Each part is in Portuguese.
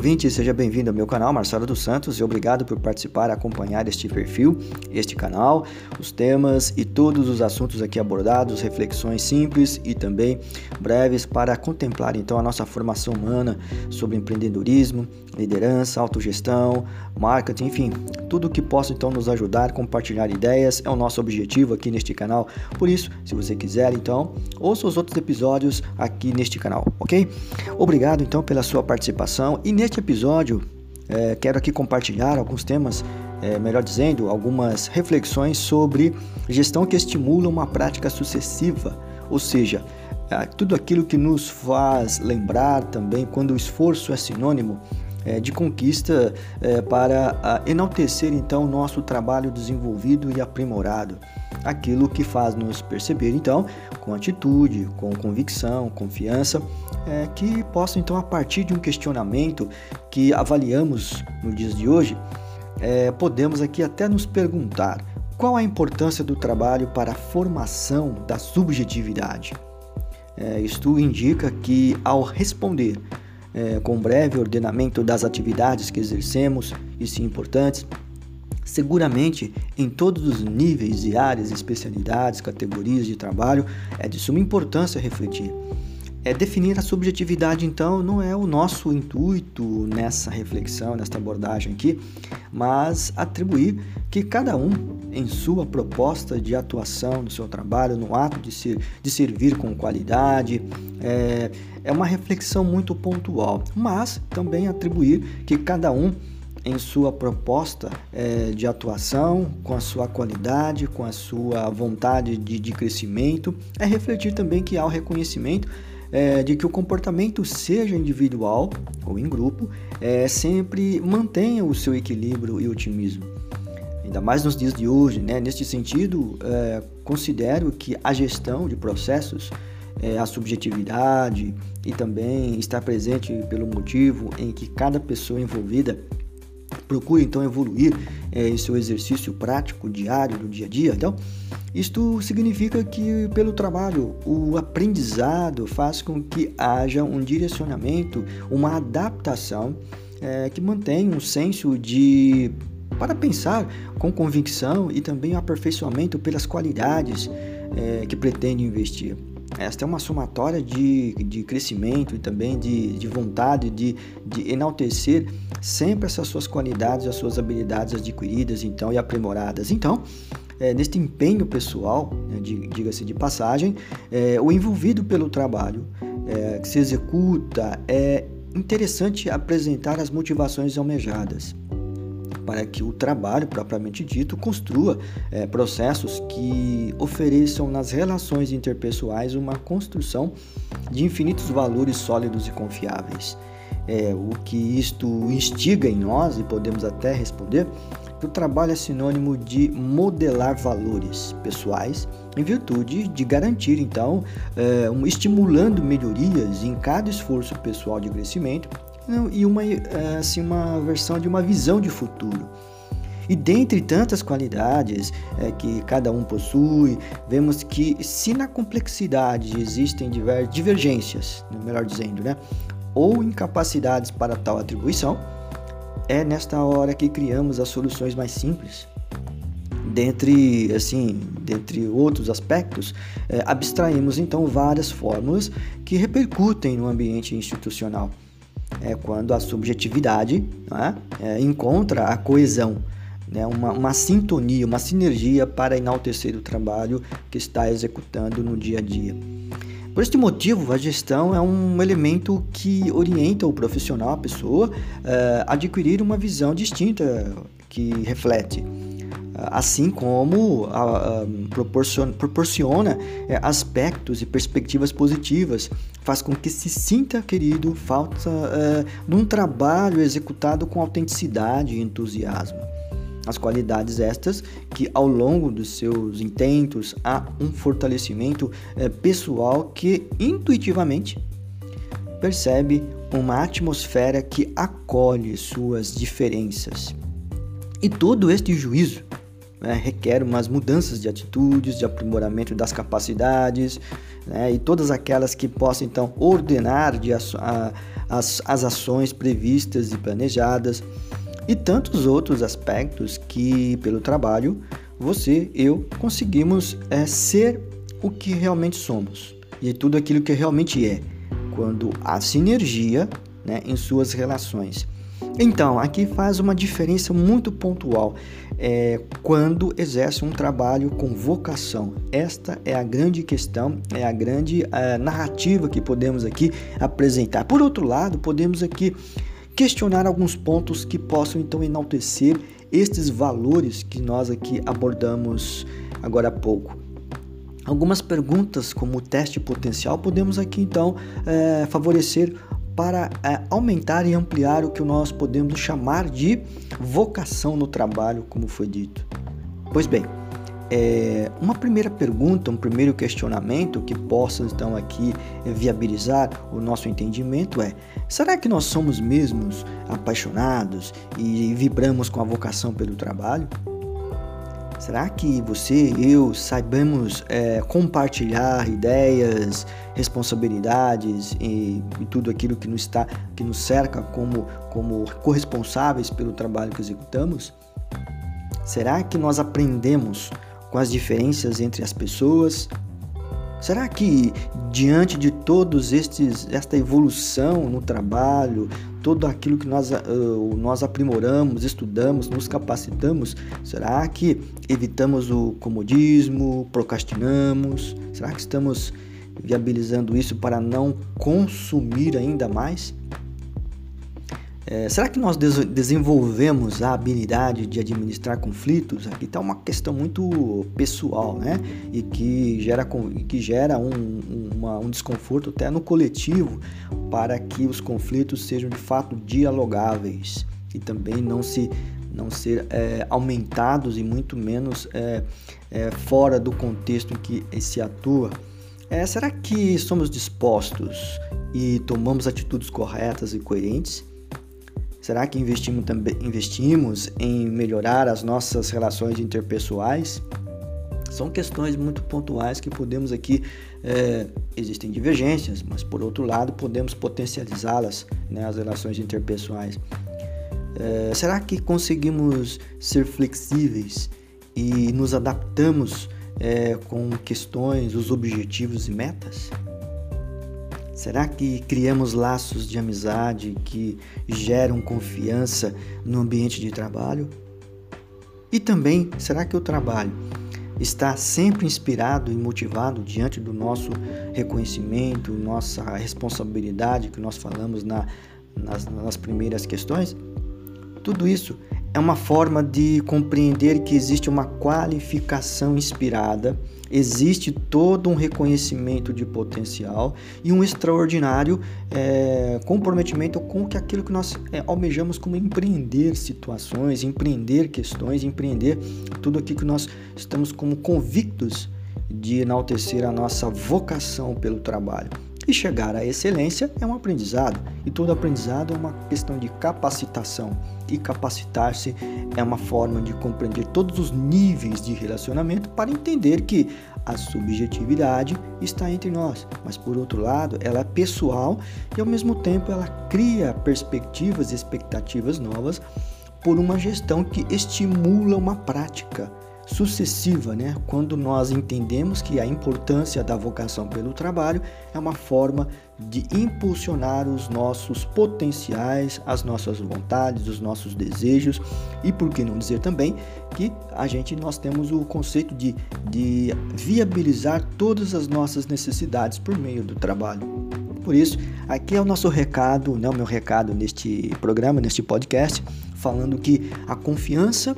ouvinte, seja bem-vindo ao meu canal Marcelo dos Santos e obrigado por participar acompanhar este perfil, este canal, os temas e todos os assuntos aqui abordados, reflexões simples e também breves para contemplar então a nossa formação humana sobre empreendedorismo, liderança, autogestão, marketing, enfim, tudo que possa então nos ajudar compartilhar ideias é o nosso objetivo aqui neste canal. Por isso, se você quiser, então, ouça os outros episódios aqui neste canal, ok? Obrigado então pela sua participação e neste episódio é, quero aqui compartilhar alguns temas, é, melhor dizendo, algumas reflexões sobre gestão que estimula uma prática sucessiva, ou seja, é, tudo aquilo que nos faz lembrar também quando o esforço é sinônimo é, de conquista é, para enaltecer então o nosso trabalho desenvolvido e aprimorado. Aquilo que faz nos perceber então com atitude, com convicção, confiança, é, que possa então a partir de um questionamento que avaliamos no dias de hoje, é, podemos aqui até nos perguntar qual a importância do trabalho para a formação da subjetividade. É, isto indica que ao responder é, com breve ordenamento das atividades que exercemos, e sim importantes, seguramente em todos os níveis e áreas, especialidades, categorias de trabalho, é de suma importância refletir. É definir a subjetividade, então, não é o nosso intuito nessa reflexão, nesta abordagem aqui, mas atribuir que cada um, em sua proposta de atuação no seu trabalho, no ato de, ser, de servir com qualidade, é, é uma reflexão muito pontual, mas também atribuir que cada um em sua proposta é, de atuação, com a sua qualidade, com a sua vontade de, de crescimento, é refletir também que há o reconhecimento é, de que o comportamento, seja individual ou em grupo, é, sempre mantenha o seu equilíbrio e otimismo. Ainda mais nos dias de hoje, né? neste sentido, é, considero que a gestão de processos é, a subjetividade e também estar presente pelo motivo em que cada pessoa envolvida procura então evoluir é, em seu exercício prático diário do dia a dia. Então, isto significa que pelo trabalho o aprendizado faz com que haja um direcionamento, uma adaptação é, que mantém um senso de para pensar com convicção e também aperfeiçoamento pelas qualidades é, que pretende investir. Esta é uma somatória de, de crescimento e também de, de vontade de, de enaltecer sempre essas suas qualidades, as suas habilidades adquiridas então e aprimoradas. Então, é, neste empenho pessoal, né, diga-se de passagem, é, o envolvido pelo trabalho é, que se executa é interessante apresentar as motivações almejadas para que o trabalho propriamente dito construa é, processos que ofereçam nas relações interpessoais uma construção de infinitos valores sólidos e confiáveis. É, o que isto instiga em nós, e podemos até responder, que o trabalho é sinônimo de modelar valores pessoais em virtude de garantir, então, é, um, estimulando melhorias em cada esforço pessoal de crescimento e uma, é, assim, uma versão de uma visão de futuro. E dentre tantas qualidades é, que cada um possui, vemos que se na complexidade existem divergências, melhor dizendo, né, ou incapacidades para tal atribuição, é nesta hora que criamos as soluções mais simples. Dentre, assim, dentre outros aspectos, é, abstraímos então várias fórmulas que repercutem no ambiente institucional é quando a subjetividade é? É, encontra a coesão, né? uma, uma sintonia, uma sinergia para enaltecer o trabalho que está executando no dia a dia. Por este motivo, a gestão é um elemento que orienta o profissional, a pessoa, a adquirir uma visão distinta que reflete assim como a, a, proporciona, proporciona é, aspectos e perspectivas positivas, faz com que se sinta querido, falta é, num trabalho executado com autenticidade e entusiasmo. As qualidades estas que ao longo dos seus intentos há um fortalecimento é, pessoal que intuitivamente percebe uma atmosfera que acolhe suas diferenças. E todo este juízo né, requer umas mudanças de atitudes, de aprimoramento das capacidades né, e todas aquelas que possam então ordenar de a, a, as, as ações previstas e planejadas e tantos outros aspectos que pelo trabalho você, eu conseguimos é, ser o que realmente somos e tudo aquilo que realmente é quando há sinergia né, em suas relações. Então, aqui faz uma diferença muito pontual é, quando exerce um trabalho com vocação. Esta é a grande questão, é a grande é, narrativa que podemos aqui apresentar. Por outro lado, podemos aqui questionar alguns pontos que possam então enaltecer estes valores que nós aqui abordamos agora há pouco. Algumas perguntas, como o teste potencial, podemos aqui então é, favorecer para é, aumentar e ampliar o que nós podemos chamar de vocação no trabalho, como foi dito. Pois bem, é, uma primeira pergunta, um primeiro questionamento que possa então aqui viabilizar o nosso entendimento é: será que nós somos mesmos apaixonados e vibramos com a vocação pelo trabalho? Será que você e eu saibamos é, compartilhar ideias, responsabilidades e, e, tudo aquilo que nos, está, que nos cerca como, como corresponsáveis pelo trabalho que executamos? Será que nós aprendemos com as diferenças entre as pessoas? Será que diante de todos estes esta evolução no trabalho, todo aquilo que nós, uh, nós aprimoramos, estudamos, nos capacitamos, será que evitamos o comodismo, procrastinamos? Será que estamos viabilizando isso para não consumir ainda mais? É, será que nós des desenvolvemos a habilidade de administrar conflitos? Aqui está uma questão muito pessoal, né? E que gera, que gera um, uma, um desconforto até no coletivo para que os conflitos sejam de fato dialogáveis e também não se não ser é, aumentados e muito menos é, é, fora do contexto em que se atua. É, será que somos dispostos e tomamos atitudes corretas e coerentes? Será que investimos, também, investimos em melhorar as nossas relações interpessoais? São questões muito pontuais que podemos aqui. É, existem divergências, mas por outro lado podemos potencializá-las, né, as relações interpessoais. É, será que conseguimos ser flexíveis e nos adaptamos é, com questões, os objetivos e metas? Será que criamos laços de amizade que geram confiança no ambiente de trabalho? E também, será que o trabalho está sempre inspirado e motivado diante do nosso reconhecimento, nossa responsabilidade que nós falamos na, nas, nas primeiras questões? Tudo isso é uma forma de compreender que existe uma qualificação inspirada, existe todo um reconhecimento de potencial e um extraordinário é, comprometimento com que aquilo que nós é, almejamos como empreender situações, empreender questões, empreender tudo aquilo que nós estamos como convictos de enaltecer a nossa vocação pelo trabalho. E chegar à excelência é um aprendizado, e todo aprendizado é uma questão de capacitação. E capacitar-se é uma forma de compreender todos os níveis de relacionamento para entender que a subjetividade está entre nós, mas por outro lado, ela é pessoal e ao mesmo tempo ela cria perspectivas e expectativas novas por uma gestão que estimula uma prática sucessiva, né? Quando nós entendemos que a importância da vocação pelo trabalho é uma forma de impulsionar os nossos potenciais, as nossas vontades, os nossos desejos e por que não dizer também que a gente nós temos o conceito de, de viabilizar todas as nossas necessidades por meio do trabalho. Por isso, aqui é o nosso recado, né, o meu recado neste programa, neste podcast, falando que a confiança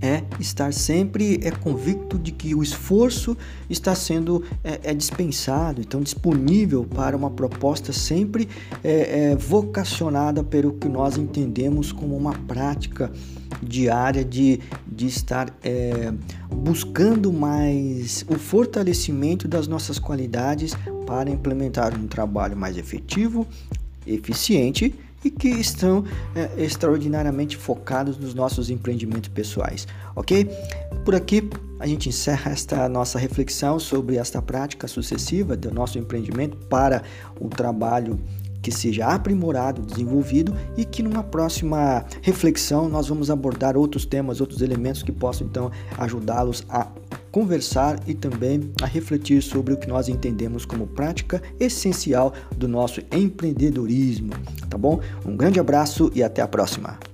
é estar sempre é convicto de que o esforço está sendo é, é dispensado, então disponível para uma proposta sempre é, é, vocacionada pelo que nós entendemos como uma prática diária de, de estar é, buscando mais o fortalecimento das nossas qualidades para implementar um trabalho mais efetivo, eficiente e que estão é, extraordinariamente focados nos nossos empreendimentos pessoais, ok? Por aqui a gente encerra esta nossa reflexão sobre esta prática sucessiva do nosso empreendimento para o trabalho que seja aprimorado, desenvolvido e que numa próxima reflexão nós vamos abordar outros temas, outros elementos que possam então ajudá-los a conversar e também a refletir sobre o que nós entendemos como prática essencial do nosso empreendedorismo, tá bom? Um grande abraço e até a próxima.